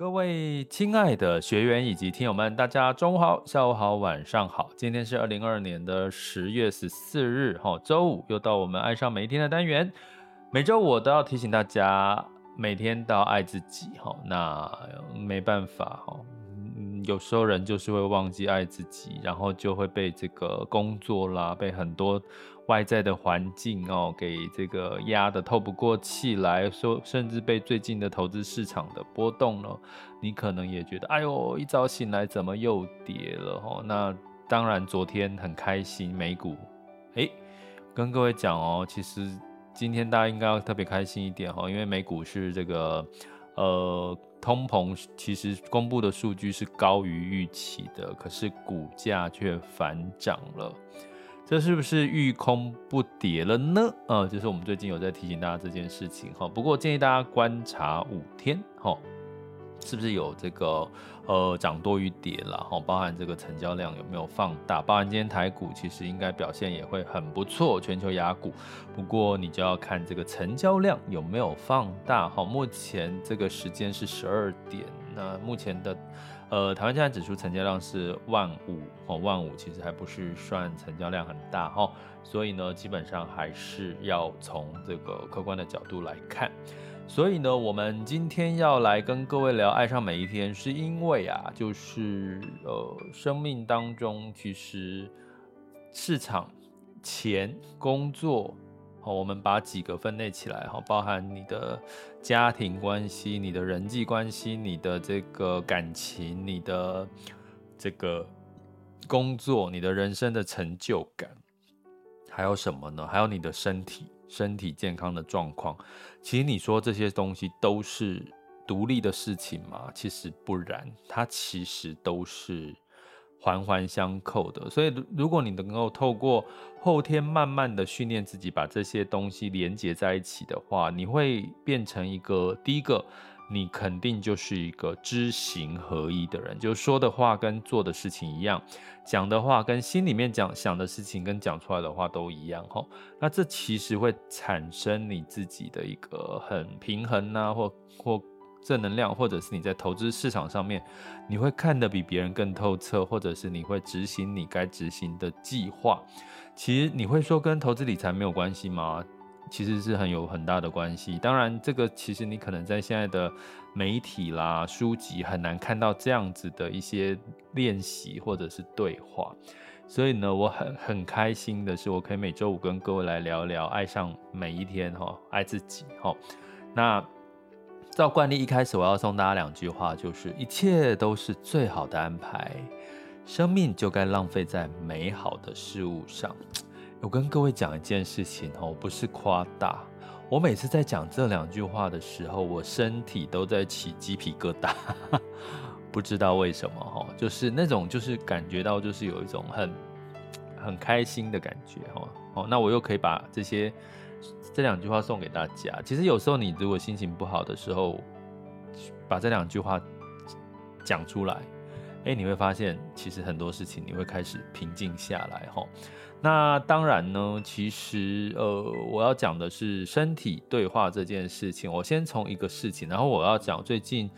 各位亲爱的学员以及听友们，大家中午好、下午好、晚上好。今天是二零二二年的十月十四日，哈，周五，又到我们爱上每一天的单元。每周五都要提醒大家，每天都要爱自己，哈。那没办法，哈，有时候人就是会忘记爱自己，然后就会被这个工作啦，被很多。外在的环境哦，给这个压得透不过气来，说甚至被最近的投资市场的波动呢，你可能也觉得，哎呦，一早醒来怎么又跌了哦？那当然，昨天很开心，美股，哎，跟各位讲哦，其实今天大家应该要特别开心一点哦，因为美股是这个呃通膨，其实公布的数据是高于预期的，可是股价却反涨了。这是不是遇空不跌了呢？呃，就是我们最近有在提醒大家这件事情哈。不过建议大家观察五天哈，是不是有这个呃涨多于跌了哈？包含这个成交量有没有放大？包含今天台股其实应该表现也会很不错，全球雅股。不过你就要看这个成交量有没有放大哈。目前这个时间是十二点，那目前的。呃，台湾现在指数成交量是万五哦，万五其实还不是算成交量很大哈，所以呢，基本上还是要从这个客观的角度来看。所以呢，我们今天要来跟各位聊爱上每一天，是因为啊，就是呃，生命当中其实市场、钱、工作。好，我们把几个分类起来，哈，包含你的家庭关系、你的人际关系、你的这个感情、你的这个工作、你的人生的成就感，还有什么呢？还有你的身体、身体健康的状况。其实你说这些东西都是独立的事情吗？其实不然，它其实都是。环环相扣的，所以如果你能够透过后天慢慢的训练自己，把这些东西连接在一起的话，你会变成一个第一个，你肯定就是一个知行合一的人，就说的话跟做的事情一样，讲的话跟心里面讲想的事情跟讲出来的话都一样哈。那这其实会产生你自己的一个很平衡啊，或或。正能量，或者是你在投资市场上面，你会看得比别人更透彻，或者是你会执行你该执行的计划。其实你会说跟投资理财没有关系吗？其实是很有很大的关系。当然，这个其实你可能在现在的媒体啦、书籍很难看到这样子的一些练习或者是对话。所以呢，我很很开心的是，我可以每周五跟各位来聊聊爱上每一天哈，爱自己哈。那。照惯例，一开始我要送大家两句话，就是一切都是最好的安排，生命就该浪费在美好的事物上。我跟各位讲一件事情哦，不是夸大，我每次在讲这两句话的时候，我身体都在起鸡皮疙瘩，不知道为什么哈，就是那种就是感觉到就是有一种很很开心的感觉哈。哦，那我又可以把这些。这两句话送给大家。其实有时候你如果心情不好的时候，把这两句话讲出来，哎，你会发现其实很多事情你会开始平静下来哈。那当然呢，其实呃，我要讲的是身体对话这件事情。我先从一个事情，然后我要讲最近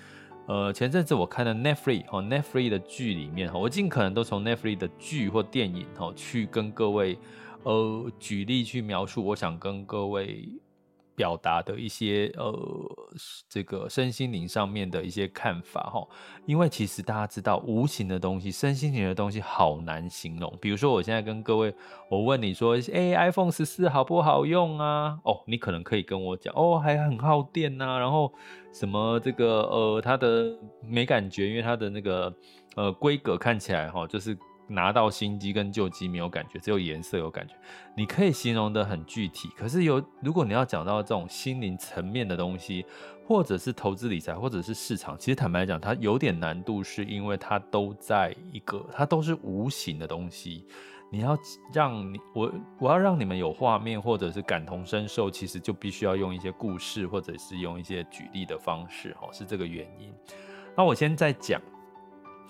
呃前阵子我看的 Netflix 哈 Netflix 的剧里面哈，我尽可能都从 Netflix 的剧或电影哈去跟各位。呃，举例去描述，我想跟各位表达的一些呃，这个身心灵上面的一些看法哈。因为其实大家知道，无形的东西、身心灵的东西好难形容。比如说，我现在跟各位，我问你说，哎，iPhone 十四好不好用啊？哦，你可能可以跟我讲，哦，还很耗电呐，然后什么这个呃，它的没感觉，因为它的那个呃规格看起来哈，就是。拿到新机跟旧机没有感觉，只有颜色有感觉。你可以形容的很具体，可是有如果你要讲到这种心灵层面的东西，或者是投资理财，或者是市场，其实坦白讲，它有点难度，是因为它都在一个，它都是无形的东西。你要让你我我要让你们有画面，或者是感同身受，其实就必须要用一些故事，或者是用一些举例的方式，哦，是这个原因。那我先再讲。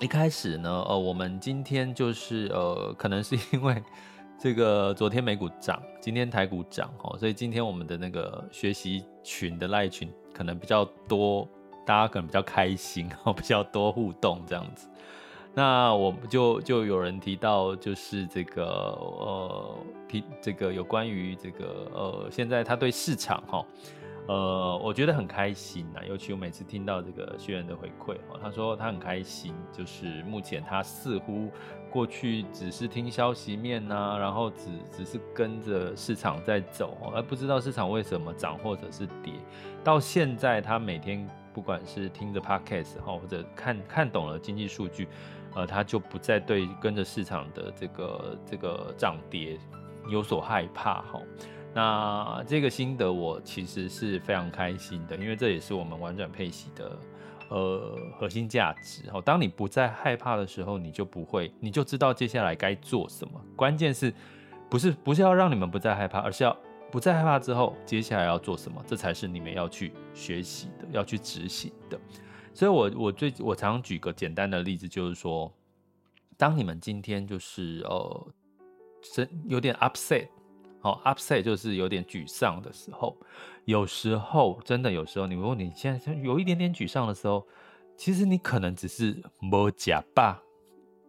一开始呢，呃，我们今天就是呃，可能是因为 这个昨天美股涨，今天台股涨哦，所以今天我们的那个学习群的赖群可能比较多大家可能比较开心，比较多互动这样子。那我就就有人提到，就是这个呃提这个有关于这个呃现在他对市场哈。呃，我觉得很开心呐，尤其我每次听到这个学员的回馈哦，他说他很开心，就是目前他似乎过去只是听消息面呐，然后只只是跟着市场在走，而不知道市场为什么涨或者是跌。到现在，他每天不管是听着 podcast，或者看看懂了经济数据，呃，他就不再对跟着市场的这个这个涨跌有所害怕哈。那这个心得我其实是非常开心的，因为这也是我们玩转配息的呃核心价值。哦，当你不再害怕的时候，你就不会，你就知道接下来该做什么。关键是不是不是要让你们不再害怕，而是要不再害怕之后，接下来要做什么，这才是你们要去学习的，要去执行的。所以我，我最我常举个简单的例子，就是说，当你们今天就是呃，有点 upset。好，upset 就是有点沮丧的时候，有时候真的有时候，你如果你现在有一点点沮丧的时候，其实你可能只是没吃饱，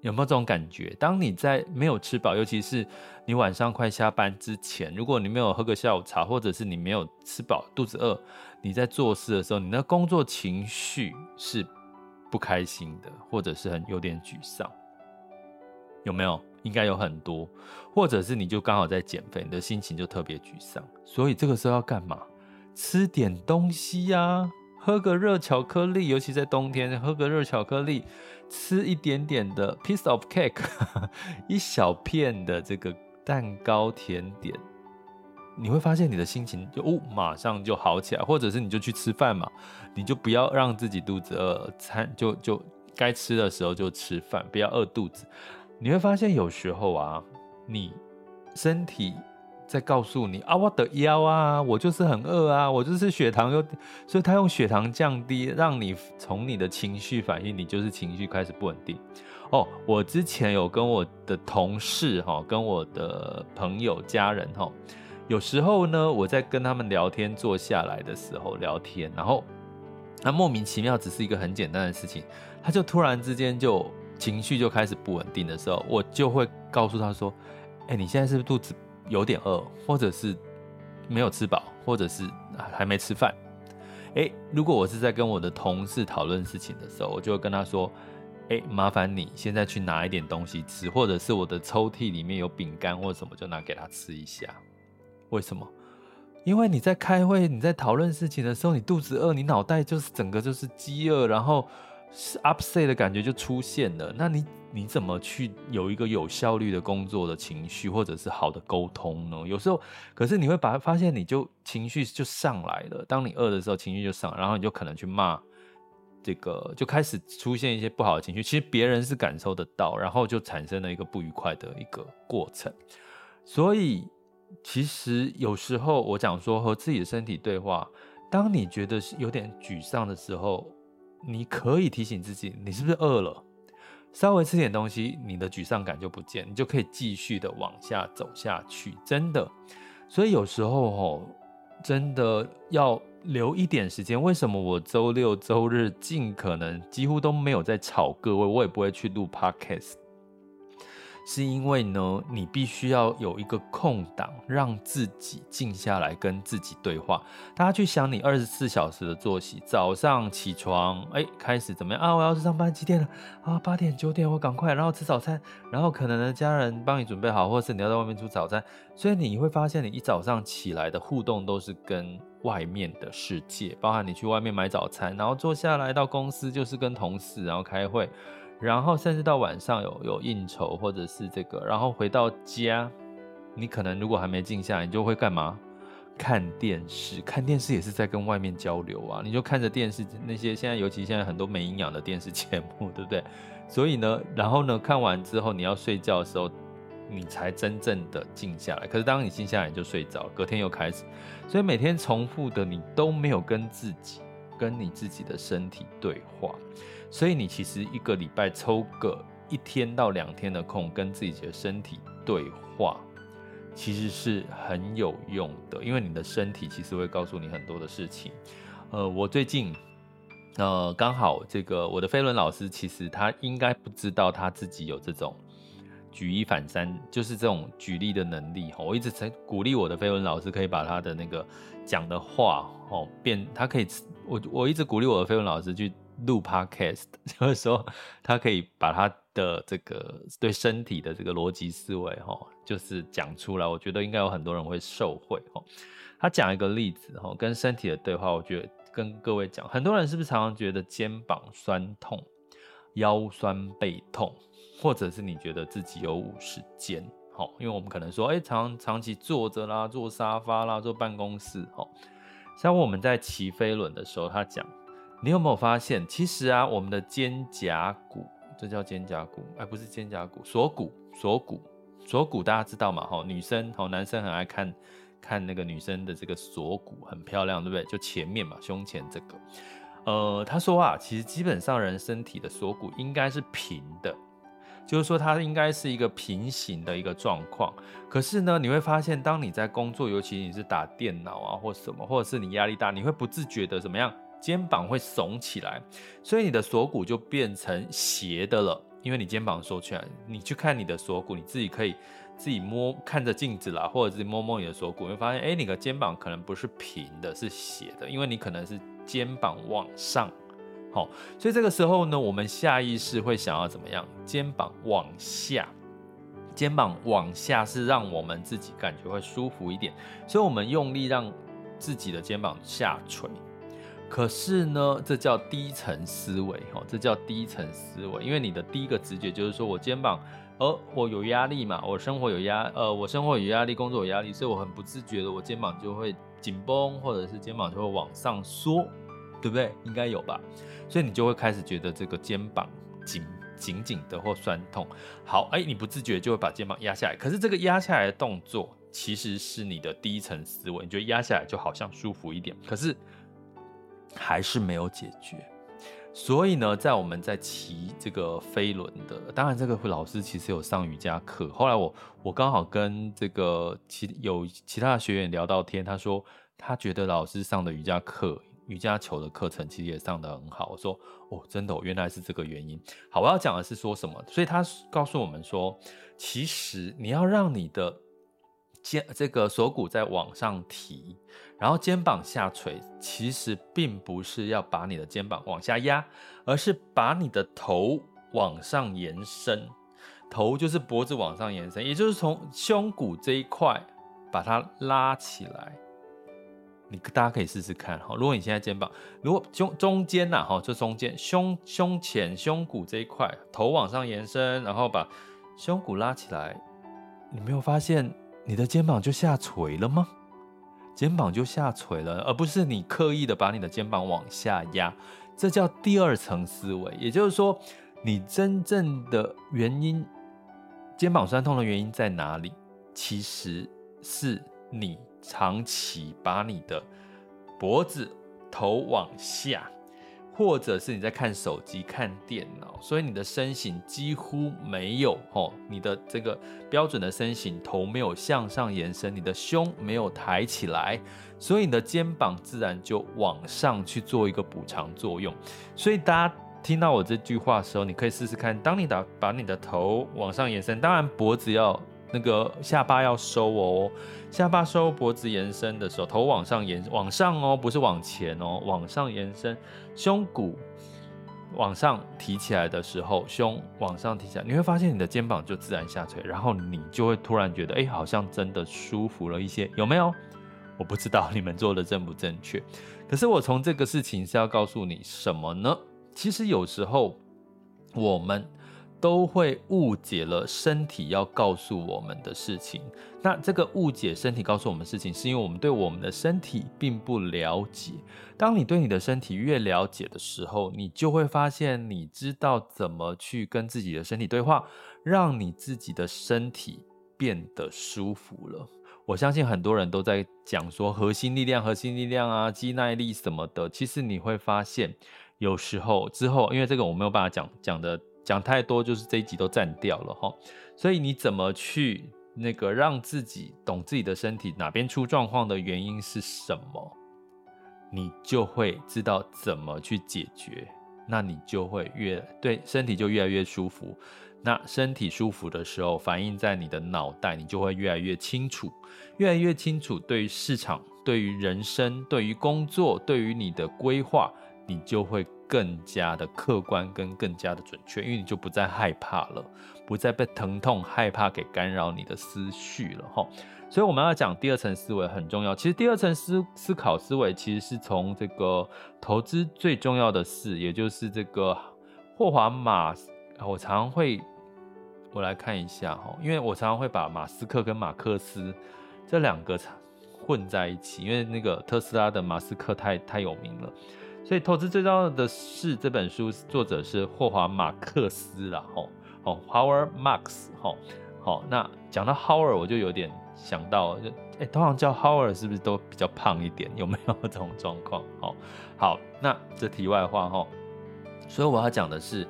有没有这种感觉？当你在没有吃饱，尤其是你晚上快下班之前，如果你没有喝个下午茶，或者是你没有吃饱，肚子饿，你在做事的时候，你的工作情绪是不开心的，或者是很有点沮丧，有没有？应该有很多，或者是你就刚好在减肥，你的心情就特别沮丧，所以这个时候要干嘛？吃点东西呀、喝个热巧克力，尤其在冬天，喝个热巧克力，吃一点点的 piece of cake，一小片的这个蛋糕甜点，你会发现你的心情就哦，马上就好起来，或者是你就去吃饭嘛，你就不要让自己肚子饿，餐就就该吃的时候就吃饭，不要饿肚子。你会发现有时候啊，你身体在告诉你啊，我的腰啊，我就是很饿啊，我就是血糖又，所以他用血糖降低，让你从你的情绪反应，你就是情绪开始不稳定。哦，我之前有跟我的同事哈，跟我的朋友家人哈，有时候呢，我在跟他们聊天，坐下来的时候聊天，然后他莫名其妙，只是一个很简单的事情，他就突然之间就。情绪就开始不稳定的时候，我就会告诉他说：“哎，你现在是不是肚子有点饿，或者是没有吃饱，或者是还没吃饭？”哎，如果我是在跟我的同事讨论事情的时候，我就会跟他说：“哎，麻烦你现在去拿一点东西吃，或者是我的抽屉里面有饼干或什么，就拿给他吃一下。”为什么？因为你在开会、你在讨论事情的时候，你肚子饿，你脑袋就是整个就是饥饿，然后。是 upset 的感觉就出现了，那你你怎么去有一个有效率的工作的情绪，或者是好的沟通呢？有时候，可是你会把它发现，你就情绪就上来了。当你饿的时候，情绪就上，然后你就可能去骂这个，就开始出现一些不好的情绪。其实别人是感受得到，然后就产生了一个不愉快的一个过程。所以，其实有时候我讲说和自己的身体对话，当你觉得有点沮丧的时候。你可以提醒自己，你是不是饿了？稍微吃点东西，你的沮丧感就不见，你就可以继续的往下走下去。真的，所以有时候哦，真的要留一点时间。为什么我周六周日尽可能几乎都没有在吵各位，我也不会去录 podcast。是因为呢，你必须要有一个空档，让自己静下来跟自己对话。大家去想你二十四小时的作息：早上起床，哎，开始怎么样啊？我要去上班，几点了？啊，八点九点，我赶快，然后吃早餐，然后可能呢，家人帮你准备好，或者是你要在外面煮早餐。所以你会发现，你一早上起来的互动都是跟外面的世界，包含你去外面买早餐，然后坐下来到公司就是跟同事，然后开会。然后甚至到晚上有有应酬或者是这个，然后回到家，你可能如果还没静下来，你就会干嘛？看电视，看电视也是在跟外面交流啊。你就看着电视那些现在尤其现在很多没营养的电视节目，对不对？所以呢，然后呢，看完之后你要睡觉的时候，你才真正的静下来。可是当你静下来，你就睡着，隔天又开始。所以每天重复的，你都没有跟自己、跟你自己的身体对话。所以你其实一个礼拜抽个一天到两天的空，跟自己的身体对话，其实是很有用的。因为你的身体其实会告诉你很多的事情。呃，我最近呃，刚好这个我的飞轮老师其实他应该不知道他自己有这种举一反三，就是这种举例的能力。我一直在鼓励我的飞轮老师可以把他的那个讲的话哦变，他可以我我一直鼓励我的飞轮老师去录 podcast，就是说他可以把他的这个对身体的这个逻辑思维哈，就是讲出来。我觉得应该有很多人会受惠哈。他讲一个例子哈，跟身体的对话，我觉得。跟各位讲，很多人是不是常常觉得肩膀酸痛、腰酸背痛，或者是你觉得自己有五十肩？哈，因为我们可能说，哎，长长期坐着啦，坐沙发啦，坐办公室，哈，像我们在骑飞轮的时候，他讲，你有没有发现，其实啊，我们的肩胛骨，这叫肩胛骨，哎，不是肩胛骨，锁骨，锁骨，锁骨，大家知道嘛？哈，女生，好，男生很爱看。看那个女生的这个锁骨很漂亮，对不对？就前面嘛，胸前这个。呃，他说啊，其实基本上人身体的锁骨应该是平的，就是说它应该是一个平行的一个状况。可是呢，你会发现，当你在工作，尤其你是打电脑啊，或什么，或者是你压力大，你会不自觉的怎么样？肩膀会耸起来，所以你的锁骨就变成斜的了，因为你肩膀收起来。你去看你的锁骨，你自己可以。自己摸看着镜子啦，或者自己摸摸你的锁骨，会发现，哎，你的肩膀可能不是平的，是斜的，因为你可能是肩膀往上，好，所以这个时候呢，我们下意识会想要怎么样？肩膀往下，肩膀往下是让我们自己感觉会舒服一点，所以我们用力让自己的肩膀下垂。可是呢，这叫低层思维，哦，这叫低层思维，因为你的第一个直觉就是说我肩膀。呃我有压力嘛，我生活有压，呃，我生活有压力，工作有压力，所以我很不自觉的，我肩膀就会紧绷，或者是肩膀就会往上缩，对不对？应该有吧？所以你就会开始觉得这个肩膀紧紧紧的或酸痛。好，哎，你不自觉就会把肩膀压下来，可是这个压下来的动作其实是你的低层思维，你觉得压下来就好像舒服一点，可是还是没有解决。所以呢，在我们在骑这个飞轮的，当然这个老师其实有上瑜伽课。后来我我刚好跟这个其有其他的学员聊到天，他说他觉得老师上的瑜伽课、瑜伽球的课程其实也上得很好。我说哦，真的哦，原来是这个原因。好，我要讲的是说什么？所以他告诉我们说，其实你要让你的肩这个锁骨在往上提。然后肩膀下垂，其实并不是要把你的肩膀往下压，而是把你的头往上延伸。头就是脖子往上延伸，也就是从胸骨这一块把它拉起来。你大家可以试试看哈。如果你现在肩膀，如果胸中间呐哈，这中间胸胸前胸骨这一块，头往上延伸，然后把胸骨拉起来，你没有发现你的肩膀就下垂了吗？肩膀就下垂了，而不是你刻意的把你的肩膀往下压，这叫第二层思维。也就是说，你真正的原因，肩膀酸痛的原因在哪里？其实是你长期把你的脖子、头往下。或者是你在看手机、看电脑，所以你的身形几乎没有哦，你的这个标准的身形，头没有向上延伸，你的胸没有抬起来，所以你的肩膀自然就往上去做一个补偿作用。所以大家听到我这句话的时候，你可以试试看，当你打把你的头往上延伸，当然脖子要。那个下巴要收哦，下巴收，脖子延伸的时候，头往上延，往上哦，不是往前哦，往上延伸，胸骨往上提起来的时候，胸往上提起来，你会发现你的肩膀就自然下垂，然后你就会突然觉得，哎，好像真的舒服了一些，有没有？我不知道你们做的正不正确，可是我从这个事情是要告诉你什么呢？其实有时候我们。都会误解了身体要告诉我们的事情。那这个误解身体告诉我们的事情，是因为我们对我们的身体并不了解。当你对你的身体越了解的时候，你就会发现，你知道怎么去跟自己的身体对话，让你自己的身体变得舒服了。我相信很多人都在讲说核心力量、核心力量啊、肌耐力什么的。其实你会发现，有时候之后，因为这个我没有办法讲讲的。讲太多就是这一集都占掉了哈，所以你怎么去那个让自己懂自己的身体哪边出状况的原因是什么？你就会知道怎么去解决，那你就会越对身体就越来越舒服。那身体舒服的时候，反映在你的脑袋，你就会越来越清楚，越来越清楚。对于市场、对于人生、对于工作、对于你的规划，你就会更加的客观跟更加的准确，因为你就不再害怕了，不再被疼痛、害怕给干扰你的思绪了哈。所以我们要讲第二层思维很重要。其实第二层思思考思维，其实是从这个投资最重要的事，也就是这个霍华马，我常常会。我来看一下哈，因为我常常会把马斯克跟马克思这两个混在一起，因为那个特斯拉的马斯克太太有名了，所以投资最重要的事这本书作者是霍华马克思啦，吼，哦，Howard Marks，吼，好，那讲到 Howard 我就有点想到，就哎，通常叫 Howard 是不是都比较胖一点？有没有这种状况？哦，好，那这题外话哈，所以我要讲的是。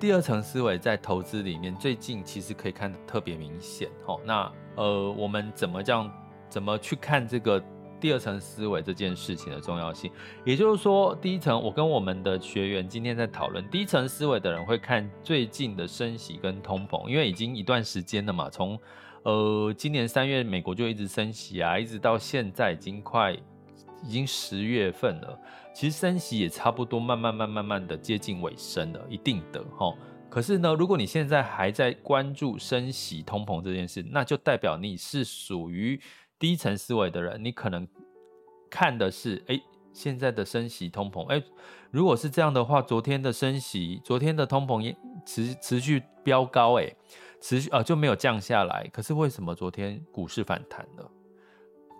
第二层思维在投资里面，最近其实可以看得特别明显。吼，那呃，我们怎么这样，怎么去看这个第二层思维这件事情的重要性？也就是说，第一层，我跟我们的学员今天在讨论，第一层思维的人会看最近的升息跟通膨，因为已经一段时间了嘛，从呃今年三月美国就一直升息啊，一直到现在已经快已经十月份了。其实升息也差不多，慢慢、慢、慢慢的接近尾声了，一定的齁。可是呢，如果你现在还在关注升息、通膨这件事，那就代表你是属于第一层思维的人。你可能看的是，哎，现在的升息、通膨，哎，如果是这样的话，昨天的升息、昨天的通膨也持持续飙高，哎，持续啊就没有降下来。可是为什么昨天股市反弹了？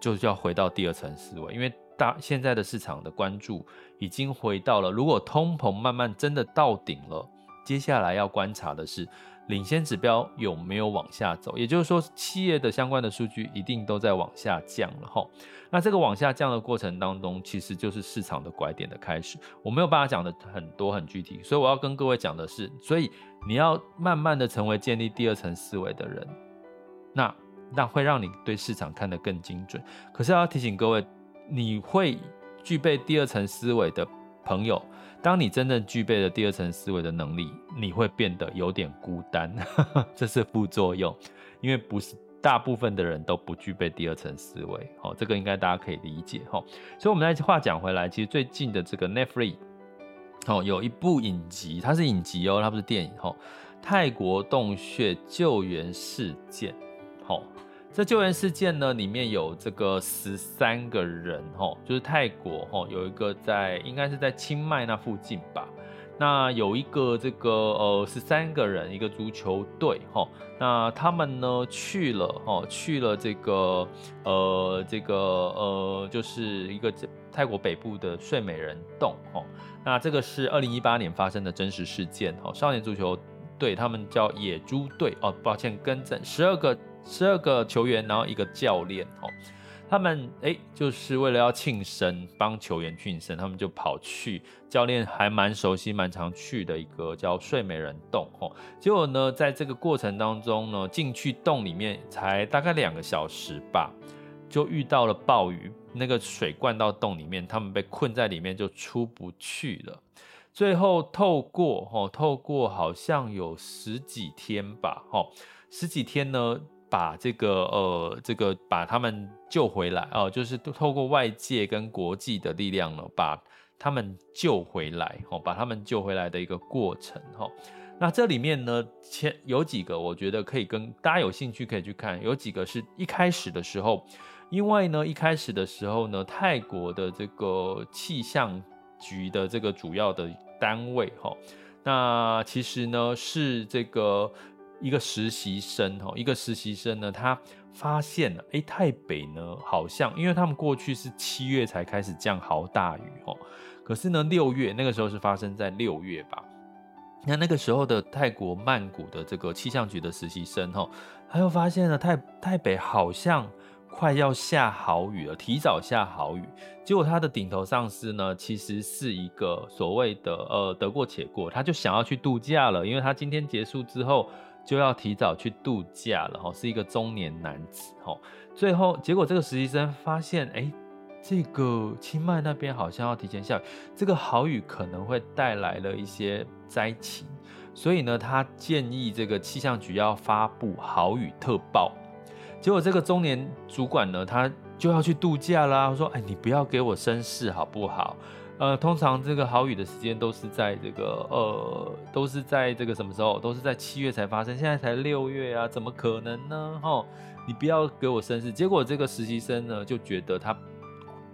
就是要回到第二层思维，因为。大现在的市场的关注已经回到了，如果通膨慢慢真的到顶了，接下来要观察的是领先指标有没有往下走，也就是说，企业的相关的数据一定都在往下降了哈。那这个往下降的过程当中，其实就是市场的拐点的开始。我没有办法讲的很多很具体，所以我要跟各位讲的是，所以你要慢慢的成为建立第二层思维的人，那那会让你对市场看得更精准。可是要提醒各位。你会具备第二层思维的朋友，当你真正具备了第二层思维的能力，你会变得有点孤单，这是副作用，因为不是大部分的人都不具备第二层思维，好，这个应该大家可以理解哈。所以，我们再话讲回来，其实最近的这个 Netflix，哦，有一部影集，它是影集哦，它不是电影哦，泰国洞穴救援事件，这救援事件呢，里面有这个十三个人，吼，就是泰国，吼，有一个在，应该是在清迈那附近吧。那有一个这个，呃，十三个人，一个足球队，吼，那他们呢去了，吼，去了这个，呃，这个，呃，就是一个泰国北部的睡美人洞，吼。那这个是二零一八年发生的真实事件，吼，少年足球队，他们叫野猪队，哦，抱歉，更正，十二个。十二个球员，然后一个教练，哦，他们哎，就是为了要庆生，帮球员庆生，他们就跑去教练还蛮熟悉、蛮常去的一个叫睡美人洞，哦，结果呢，在这个过程当中呢，进去洞里面才大概两个小时吧，就遇到了暴雨，那个水灌到洞里面，他们被困在里面就出不去了。最后透过哦，透过好像有十几天吧，哦，十几天呢。把这个呃，这个把他们救回来哦、就是透过外界跟国际的力量呢，把他们救回来哦，把他们救回来的一个过程哈。那这里面呢，前有几个我觉得可以跟大家有兴趣可以去看，有几个是一开始的时候，因为呢一开始的时候呢，泰国的这个气象局的这个主要的单位哈，那其实呢是这个。一个实习生哦，一个实习生呢，他发现了，哎，泰北呢，好像因为他们过去是七月才开始降好大雨哦，可是呢，六月那个时候是发生在六月吧，那那个时候的泰国曼谷的这个气象局的实习生哦，他又发现了泰泰北好像快要下好雨了，提早下好雨，结果他的顶头上司呢，其实是一个所谓的呃得过且过，他就想要去度假了，因为他今天结束之后。就要提早去度假了哈，是一个中年男子哈。最后结果这个实习生发现，哎，这个清迈那边好像要提前下雨，这个豪雨可能会带来了一些灾情，所以呢，他建议这个气象局要发布豪雨特报。结果这个中年主管呢，他就要去度假啦。我说：“哎，你不要给我生事好不好？呃，通常这个豪雨的时间都是在这个呃，都是在这个什么时候？都是在七月才发生，现在才六月啊，怎么可能呢？齁，你不要给我生事。结果这个实习生呢，就觉得他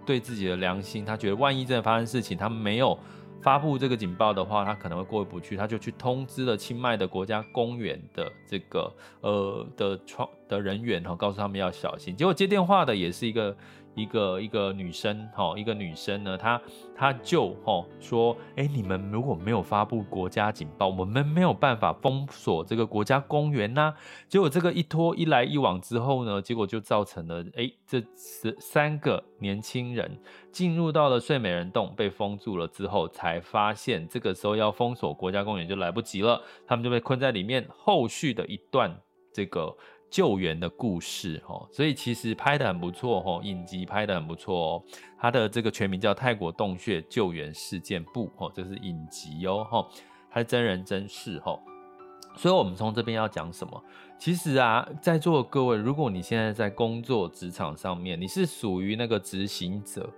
对自己的良心，他觉得万一真的发生事情，他没有。”发布这个警报的话，他可能会过意不去，他就去通知了清迈的国家公园的这个呃的创的人员哈，告诉他们要小心。结果接电话的也是一个。一个一个女生，哈，一个女生呢，她她就哈说，哎，你们如果没有发布国家警报，我们没有办法封锁这个国家公园呐。结果这个一拖一来一往之后呢，结果就造成了，哎，这十三个年轻人进入到了睡美人洞，被封住了之后，才发现这个时候要封锁国家公园就来不及了，他们就被困在里面。后续的一段这个。救援的故事，哦，所以其实拍得很不错，哦，影集拍得很不错哦。它的这个全名叫《泰国洞穴救援事件簿》，哦，这是影集哦，哈，它是真人真事，哦。所以我们从这边要讲什么？其实啊，在座的各位，如果你现在在工作职场上面，你是属于那个执行者，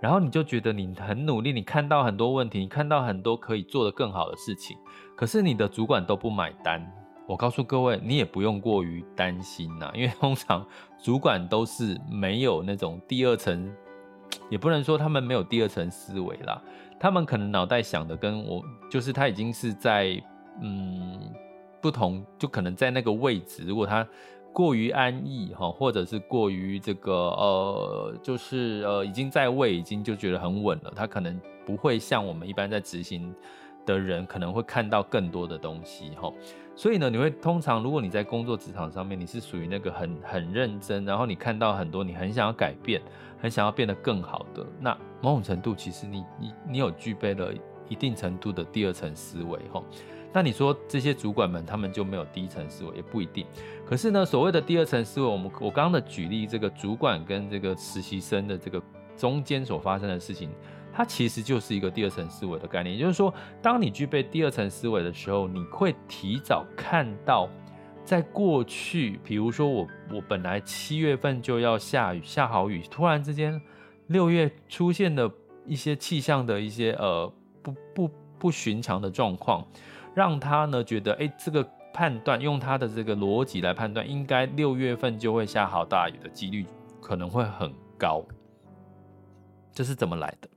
然后你就觉得你很努力，你看到很多问题，你看到很多可以做得更好的事情，可是你的主管都不买单。我告诉各位，你也不用过于担心呐，因为通常主管都是没有那种第二层，也不能说他们没有第二层思维啦，他们可能脑袋想的跟我，就是他已经是在嗯不同，就可能在那个位置，如果他过于安逸哈，或者是过于这个呃，就是呃已经在位，已经就觉得很稳了，他可能不会像我们一般在执行的人可能会看到更多的东西哈。所以呢，你会通常，如果你在工作职场上面，你是属于那个很很认真，然后你看到很多，你很想要改变，很想要变得更好的，那某种程度，其实你你你有具备了一定程度的第二层思维哈。那你说这些主管们他们就没有第一层思维，也不一定。可是呢，所谓的第二层思维，我们我刚刚的举例，这个主管跟这个实习生的这个中间所发生的事情。它其实就是一个第二层思维的概念，也就是说，当你具备第二层思维的时候，你会提早看到，在过去，比如说我我本来七月份就要下雨下好雨，突然之间六月出现的一些气象的一些呃不不不寻常的状况，让他呢觉得，哎，这个判断用他的这个逻辑来判断，应该六月份就会下好大雨的几率可能会很高，这是怎么来的？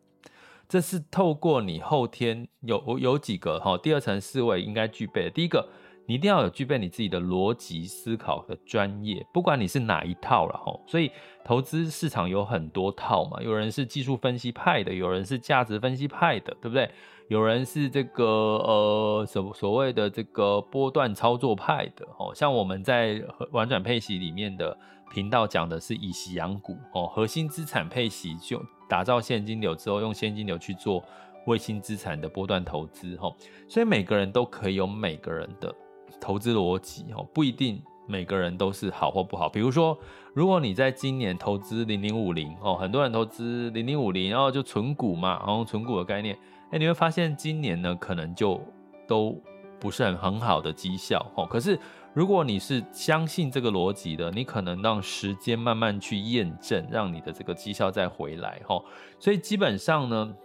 这是透过你后天有有几个哈，第二层思维应该具备的。第一个，你一定要有具备你自己的逻辑思考的专业，不管你是哪一套了哈。所以投资市场有很多套嘛，有人是技术分析派的，有人是价值分析派的，对不对？有人是这个呃所所谓的这个波段操作派的哦。像我们在玩转配息里面的频道讲的是以息养股哦，核心资产配息就。打造现金流之后，用现金流去做卫星资产的波段投资，哈，所以每个人都可以有每个人的投资逻辑，哈，不一定每个人都是好或不好。比如说，如果你在今年投资零零五零，哦，很多人投资零零五零，然后就存股嘛，然后存股的概念，哎，你会发现今年呢，可能就都不是很很好的绩效，哦，可是。如果你是相信这个逻辑的，你可能让时间慢慢去验证，让你的这个绩效再回来哈。所以基本上呢，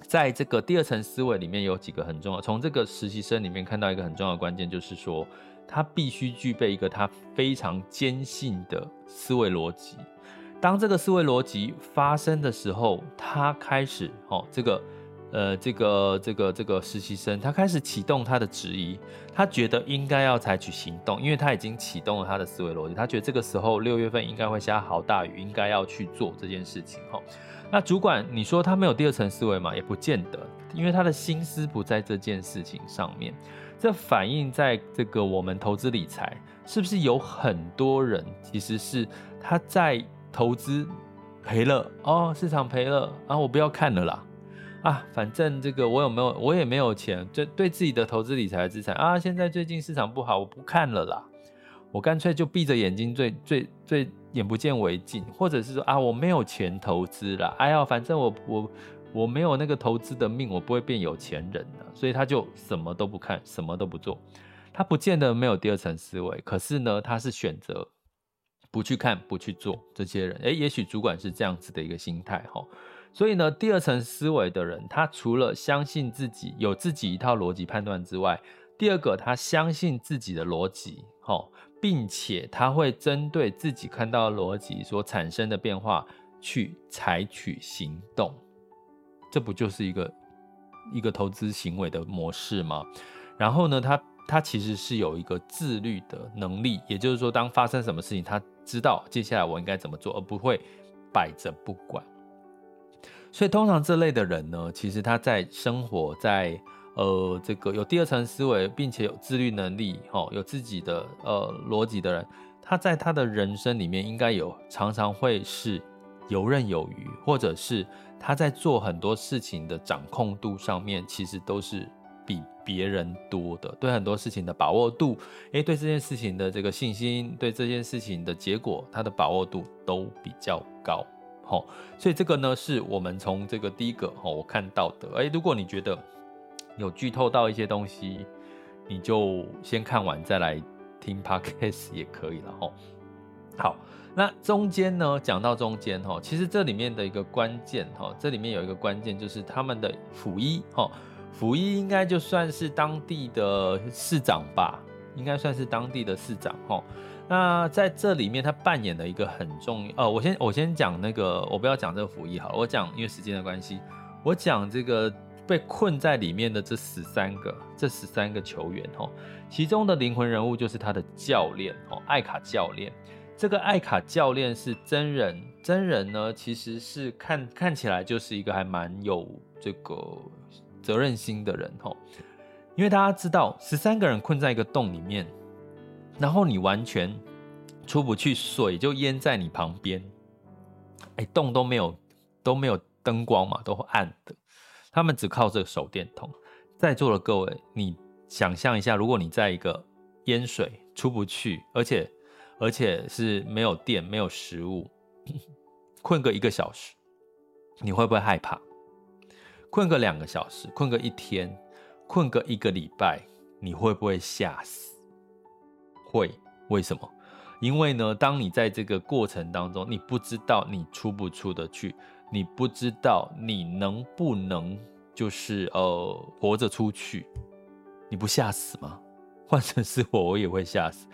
在这个第二层思维里面有几个很重要。从这个实习生里面看到一个很重要的关键，就是说他必须具备一个他非常坚信的思维逻辑。当这个思维逻辑发生的时候，他开始哦这个。呃，这个这个这个实习生，他开始启动他的质疑，他觉得应该要采取行动，因为他已经启动了他的思维逻辑，他觉得这个时候六月份应该会下好大雨，应该要去做这件事情哈。那主管，你说他没有第二层思维嘛？也不见得，因为他的心思不在这件事情上面。这反映在这个我们投资理财，是不是有很多人其实是他在投资赔了哦，市场赔了啊，我不要看了啦。啊，反正这个我有没有，我也没有钱，对对自己的投资理财的资产啊，现在最近市场不好，我不看了啦。我干脆就闭着眼睛最最最眼不见为净，或者是说啊，我没有钱投资了，哎呀，反正我我我没有那个投资的命，我不会变有钱人的，所以他就什么都不看，什么都不做。他不见得没有第二层思维，可是呢，他是选择不去看、不去做这些人。诶，也许主管是这样子的一个心态哈。所以呢，第二层思维的人，他除了相信自己有自己一套逻辑判断之外，第二个，他相信自己的逻辑，哈，并且他会针对自己看到的逻辑所产生的变化去采取行动。这不就是一个一个投资行为的模式吗？然后呢，他。他其实是有一个自律的能力，也就是说，当发生什么事情，他知道接下来我应该怎么做，而不会摆着不管。所以，通常这类的人呢，其实他在生活在呃这个有第二层思维，并且有自律能力，哦，有自己的呃逻辑的人，他在他的人生里面应该有常常会是游刃有余，或者是他在做很多事情的掌控度上面，其实都是。比别人多的，对很多事情的把握度，诶，对这件事情的这个信心，对这件事情的结果，他的把握度都比较高，好，所以这个呢，是我们从这个第一个哈，我看到的，诶，如果你觉得有剧透到一些东西，你就先看完再来听 Podcast 也可以了哈。好，那中间呢，讲到中间哈，其实这里面的一个关键哈，这里面有一个关键就是他们的辅一哈。辅一应该就算是当地的市长吧，应该算是当地的市长齁。那在这里面，他扮演了一个很重要。呃，我先我先讲那个，我不要讲这个服役好了，我讲因为时间的关系，我讲这个被困在里面的这十三个，这十三个球员齁，其中的灵魂人物就是他的教练哦，艾卡教练。这个艾卡教练是真人，真人呢其实是看看起来就是一个还蛮有这个。责任心的人吼，因为大家知道，十三个人困在一个洞里面，然后你完全出不去，水就淹在你旁边，哎，洞都没有都没有灯光嘛，都暗的，他们只靠这个手电筒。在座的各位，你想象一下，如果你在一个淹水出不去，而且而且是没有电、没有食物，困个一个小时，你会不会害怕？困个两个小时，困个一天，困个一个礼拜，你会不会吓死？会，为什么？因为呢，当你在这个过程当中，你不知道你出不出得去，你不知道你能不能就是呃活着出去，你不吓死吗？换成是我，我也会吓死。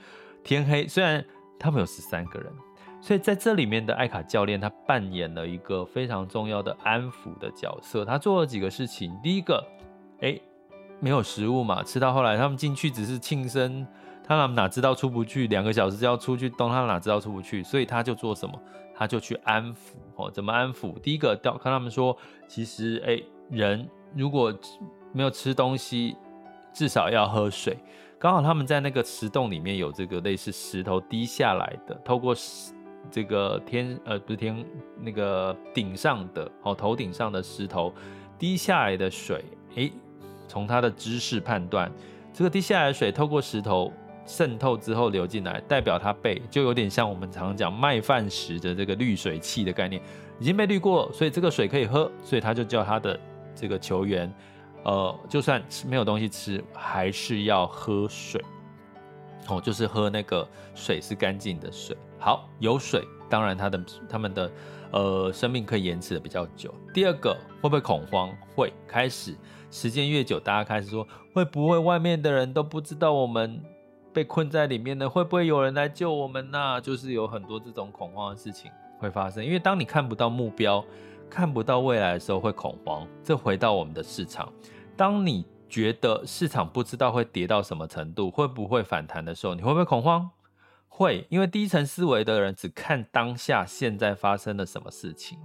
天黑，虽然他们有十三个人。所以在这里面的艾卡教练，他扮演了一个非常重要的安抚的角色。他做了几个事情。第一个，哎，没有食物嘛，吃到后来他们进去只是庆生，他们哪知道出不去？两个小时就要出去动，他哪知道出不去？所以他就做什么？他就去安抚。哦，怎么安抚？第一个，跟他们说，其实，哎，人如果没有吃东西，至少要喝水。刚好他们在那个石洞里面有这个类似石头滴下来的，透过石。这个天呃不是天那个顶上的哦，头顶上的石头滴下来的水，诶，从他的知识判断，这个滴下来的水透过石头渗透之后流进来，代表它被就有点像我们常讲麦饭石的这个滤水器的概念，已经被滤过，所以这个水可以喝，所以他就叫他的这个球员，呃，就算没有东西吃，还是要喝水。哦，就是喝那个水是干净的水。好，有水，当然他的他们的呃生命可以延迟的比较久。第二个，会不会恐慌？会。开始时间越久，大家开始说，会不会外面的人都不知道我们被困在里面呢？会不会有人来救我们呢？就是有很多这种恐慌的事情会发生。因为当你看不到目标，看不到未来的时候，会恐慌。这回到我们的市场，当你。觉得市场不知道会跌到什么程度，会不会反弹的时候，你会不会恐慌？会，因为第一层思维的人只看当下现在发生了什么事情。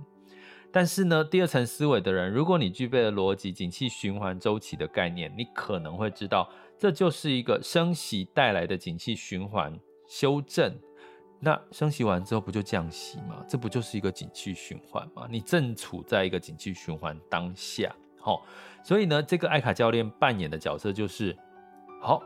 但是呢，第二层思维的人，如果你具备了逻辑、景气循环周期的概念，你可能会知道，这就是一个升息带来的景气循环修正。那升息完之后不就降息吗？这不就是一个景气循环吗？你正处在一个景气循环当下。好，所以呢，这个艾卡教练扮演的角色就是，好，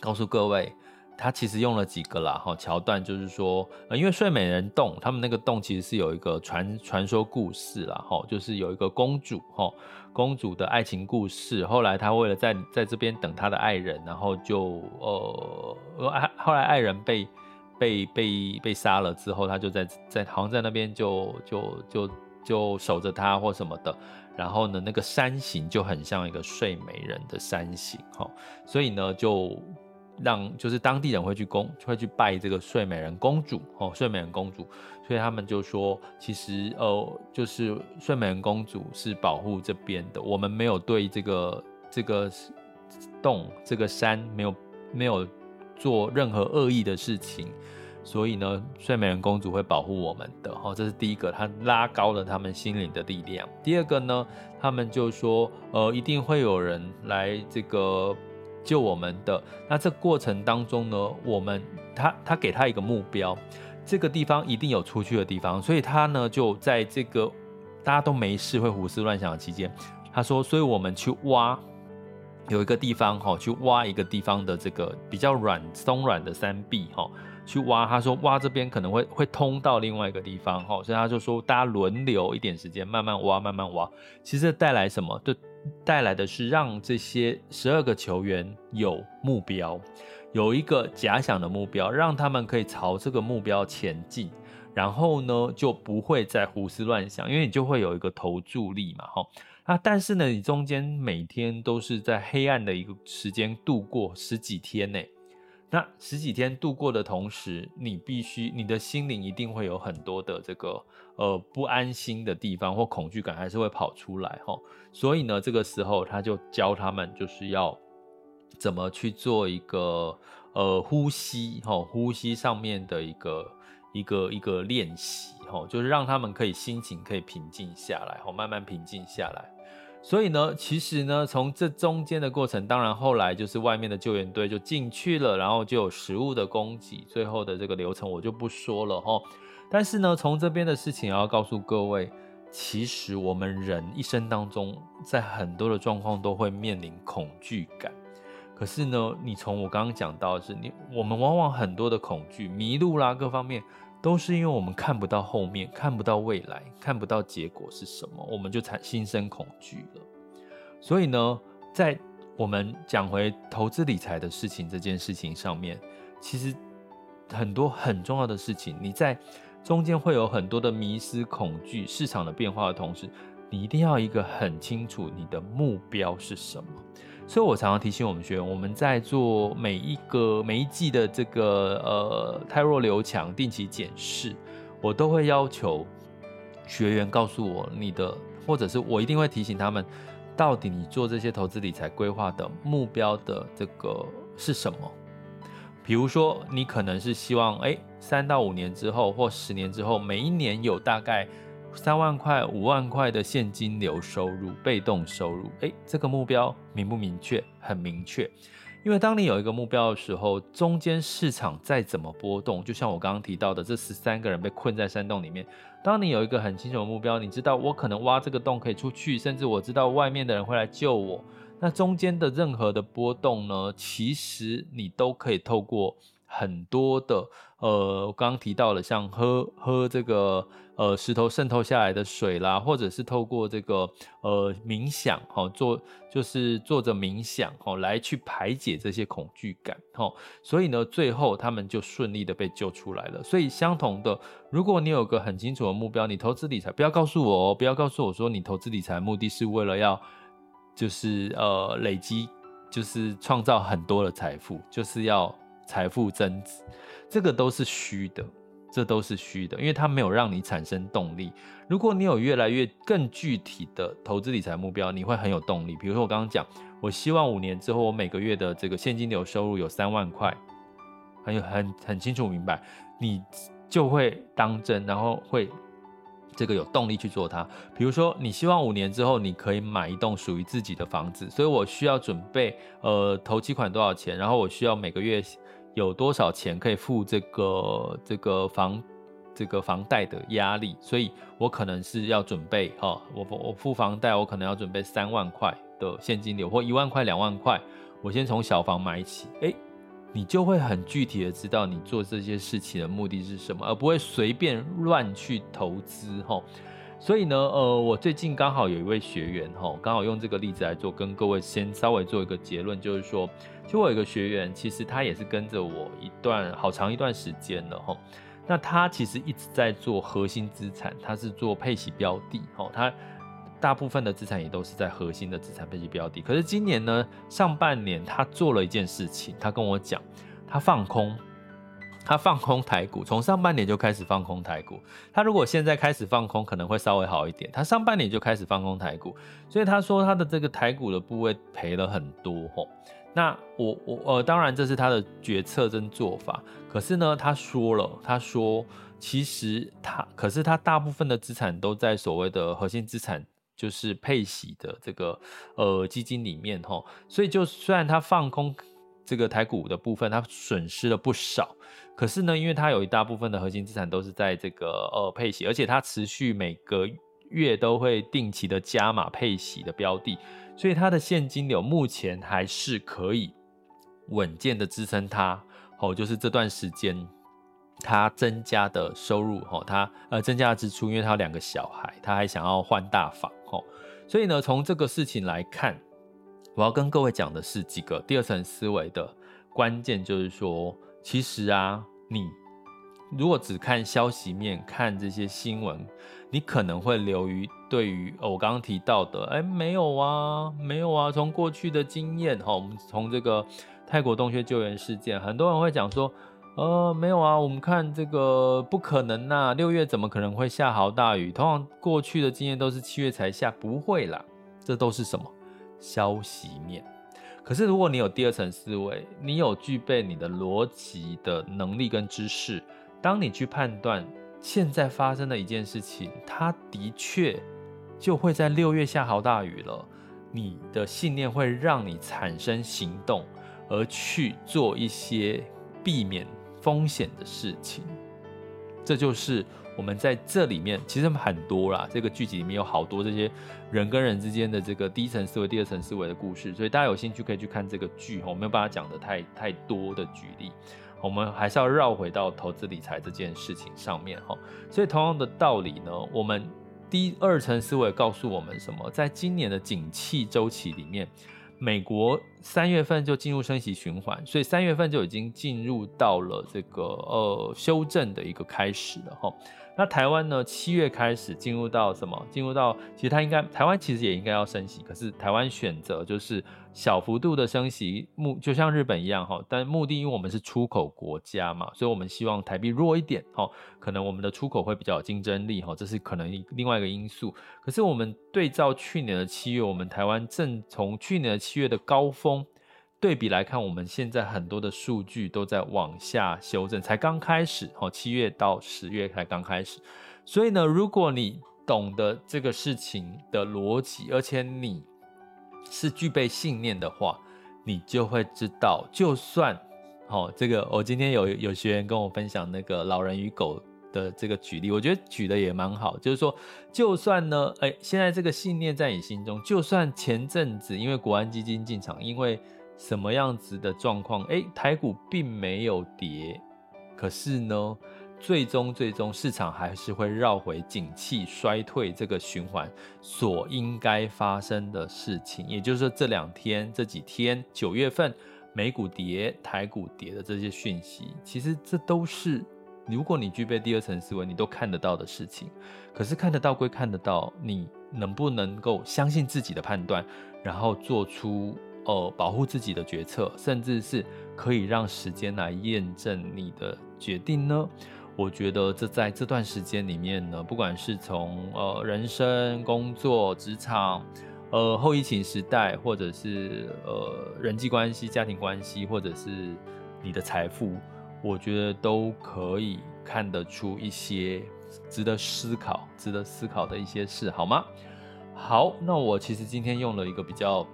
告诉各位，他其实用了几个啦，哈桥段，就是说，呃，因为睡美人洞，他们那个洞其实是有一个传传说故事啦，哈，就是有一个公主，哈，公主的爱情故事。后来她为了在在这边等她的爱人，然后就呃，后来爱人被被被被杀了之后，她就在在好像在那边就就就就守着她或什么的。然后呢，那个山形就很像一个睡美人的山形，哈，所以呢就。让就是当地人会去攻，会去拜这个睡美人公主哦，睡美人公主，所以他们就说，其实呃，就是睡美人公主是保护这边的，我们没有对这个这个洞、这个山没有没有做任何恶意的事情，所以呢，睡美人公主会保护我们的哦，这是第一个，它拉高了他们心灵的力量。第二个呢，他们就说，呃，一定会有人来这个。救我们的。那这过程当中呢，我们他他给他一个目标，这个地方一定有出去的地方，所以他呢就在这个大家都没事会胡思乱想的期间，他说，所以我们去挖有一个地方哈，去挖一个地方的这个比较软松软的山壁哈，去挖。他说挖这边可能会会通到另外一个地方哈，所以他就说大家轮流一点时间，慢慢挖，慢慢挖。其实带来什么？对。带来的是让这些十二个球员有目标，有一个假想的目标，让他们可以朝这个目标前进。然后呢，就不会再胡思乱想，因为你就会有一个投注力嘛，哈。那但是呢，你中间每天都是在黑暗的一个时间度过十几天呢。那十几天度过的同时，你必须你的心灵一定会有很多的这个。呃，不安心的地方或恐惧感还是会跑出来哈，所以呢，这个时候他就教他们就是要怎么去做一个呃呼吸哈，呼吸上面的一个一个一个练习哈，就是让他们可以心情可以平静下来哈，慢慢平静下来。所以呢，其实呢，从这中间的过程，当然后来就是外面的救援队就进去了，然后就有食物的供给，最后的这个流程我就不说了哈。但是呢，从这边的事情要告诉各位，其实我们人一生当中，在很多的状况都会面临恐惧感。可是呢，你从我刚刚讲到的是，你我们往往很多的恐惧、迷路啦，各方面都是因为我们看不到后面，看不到未来，看不到结果是什么，我们就产心生恐惧了。所以呢，在我们讲回投资理财的事情这件事情上面，其实很多很重要的事情，你在。中间会有很多的迷失、恐惧、市场的变化的同时，你一定要一个很清楚你的目标是什么。所以我常常提醒我们学员，我们在做每一个每一季的这个呃汰弱留强定期检视，我都会要求学员告诉我你的，或者是我一定会提醒他们，到底你做这些投资理财规划的目标的这个是什么。比如说，你可能是希望，哎，三到五年之后或十年之后，每一年有大概三万块、五万块的现金流收入、被动收入，哎，这个目标明不明确？很明确，因为当你有一个目标的时候，中间市场再怎么波动，就像我刚刚提到的，这十三个人被困在山洞里面，当你有一个很清楚的目标，你知道我可能挖这个洞可以出去，甚至我知道外面的人会来救我。那中间的任何的波动呢，其实你都可以透过很多的，呃，我刚刚提到的，像喝喝这个呃石头渗透下来的水啦，或者是透过这个呃冥想，哈，做就是做着冥想，哈，来去排解这些恐惧感，哈，所以呢，最后他们就顺利的被救出来了。所以相同的，如果你有个很清楚的目标，你投资理财，不要告诉我哦，不要告诉我说你投资理财目的是为了要。就是呃累积，就是创造很多的财富，就是要财富增值，这个都是虚的，这都是虚的，因为它没有让你产生动力。如果你有越来越更具体的投资理财目标，你会很有动力。比如说我刚刚讲，我希望五年之后我每个月的这个现金流收入有三万块，很有很很清楚明白，你就会当真，然后会。这个有动力去做它，比如说你希望五年之后你可以买一栋属于自己的房子，所以我需要准备呃头期款多少钱，然后我需要每个月有多少钱可以付这个这个房这个房贷的压力，所以我可能是要准备哈、哦，我我付房贷我可能要准备三万块的现金流或一万块两万块，我先从小房买起，诶，你就会很具体的知道你做这些事情的目的是什么，而不会随便乱去投资哈。所以呢，呃，我最近刚好有一位学员哈，刚好用这个例子来做，跟各位先稍微做一个结论，就是说，就我有一个学员，其实他也是跟着我一段好长一段时间了哈。那他其实一直在做核心资产，他是做配息标的哈，他。大部分的资产也都是在核心的资产配息标的，可是今年呢，上半年他做了一件事情，他跟我讲，他放空，他放空台股，从上半年就开始放空台股。他如果现在开始放空，可能会稍微好一点。他上半年就开始放空台股，所以他说他的这个台股的部位赔了很多吼。那我我呃，当然这是他的决策跟做法，可是呢，他说了，他说其实他，可是他大部分的资产都在所谓的核心资产。就是配息的这个呃基金里面哈，所以就虽然他放空这个台股的部分，他损失了不少，可是呢，因为他有一大部分的核心资产都是在这个呃配息，而且他持续每个月都会定期的加码配息的标的，所以他的现金流目前还是可以稳健的支撑他，哦，就是这段时间。他增加的收入，哦，他呃增加的支出，因为他有两个小孩，他还想要换大房，哦，所以呢，从这个事情来看，我要跟各位讲的是几个第二层思维的关键，就是说，其实啊，你如果只看消息面，看这些新闻，你可能会流于对于我刚刚提到的，哎，没有啊，没有啊，从过去的经验，哈，我们从这个泰国洞穴救援事件，很多人会讲说。呃，没有啊，我们看这个不可能呐、啊，六月怎么可能会下好大雨？通常过去的经验都是七月才下，不会啦，这都是什么消息面？可是如果你有第二层思维，你有具备你的逻辑的能力跟知识，当你去判断现在发生的一件事情，它的确就会在六月下好大雨了，你的信念会让你产生行动，而去做一些避免。风险的事情，这就是我们在这里面其实很多啦。这个剧集里面有好多这些人跟人之间的这个第一层思维、第二层思维的故事，所以大家有兴趣可以去看这个剧哈。我没有办法讲的太太多的举例，我们还是要绕回到投资理财这件事情上面哈。所以同样的道理呢，我们第二层思维告诉我们什么？在今年的景气周期里面。美国三月份就进入升息循环，所以三月份就已经进入到了这个呃修正的一个开始了哈。那台湾呢？七月开始进入到什么？进入到其实它应该台湾其实也应该要升息，可是台湾选择就是小幅度的升息，目就像日本一样哈。但目的因为我们是出口国家嘛，所以我们希望台币弱一点哈，可能我们的出口会比较有竞争力哈，这是可能另外一个因素。可是我们对照去年的七月，我们台湾正从去年的七月的高峰。对比来看，我们现在很多的数据都在往下修正，才刚开始哦，七月到十月才刚开始。所以呢，如果你懂得这个事情的逻辑，而且你是具备信念的话，你就会知道，就算哦，这个我今天有有学员跟我分享那个老人与狗的这个举例，我觉得举的也蛮好，就是说，就算呢，哎，现在这个信念在你心中，就算前阵子因为国安基金进场，因为什么样子的状况？诶，台股并没有跌，可是呢，最终最终市场还是会绕回景气衰退这个循环所应该发生的事情。也就是说，这两天这几天九月份美股跌、台股跌的这些讯息，其实这都是如果你具备第二层思维，你都看得到的事情。可是看得到归看得到，你能不能够相信自己的判断，然后做出？呃，保护自己的决策，甚至是可以让时间来验证你的决定呢？我觉得这在这段时间里面呢，不管是从呃人生、工作、职场，呃后疫情时代，或者是呃人际关系、家庭关系，或者是你的财富，我觉得都可以看得出一些值得思考、值得思考的一些事，好吗？好，那我其实今天用了一个比较。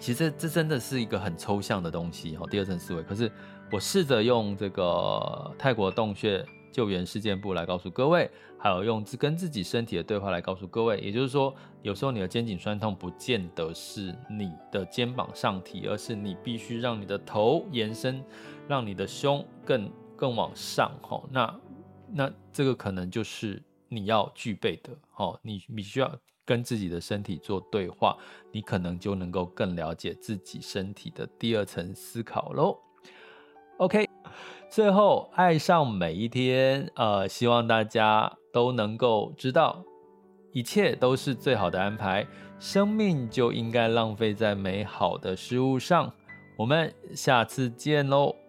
其实这真的是一个很抽象的东西哈，第二层思维。可是我试着用这个泰国洞穴救援事件簿来告诉各位，还有用跟自己身体的对话来告诉各位。也就是说，有时候你的肩颈酸痛不见得是你的肩膀上提，而是你必须让你的头延伸，让你的胸更更往上。吼，那那这个可能就是你要具备的。哦，你必须要跟自己的身体做对话，你可能就能够更了解自己身体的第二层思考喽。OK。最后，爱上每一天，呃，希望大家都能够知道，一切都是最好的安排，生命就应该浪费在美好的事物上。我们下次见喽。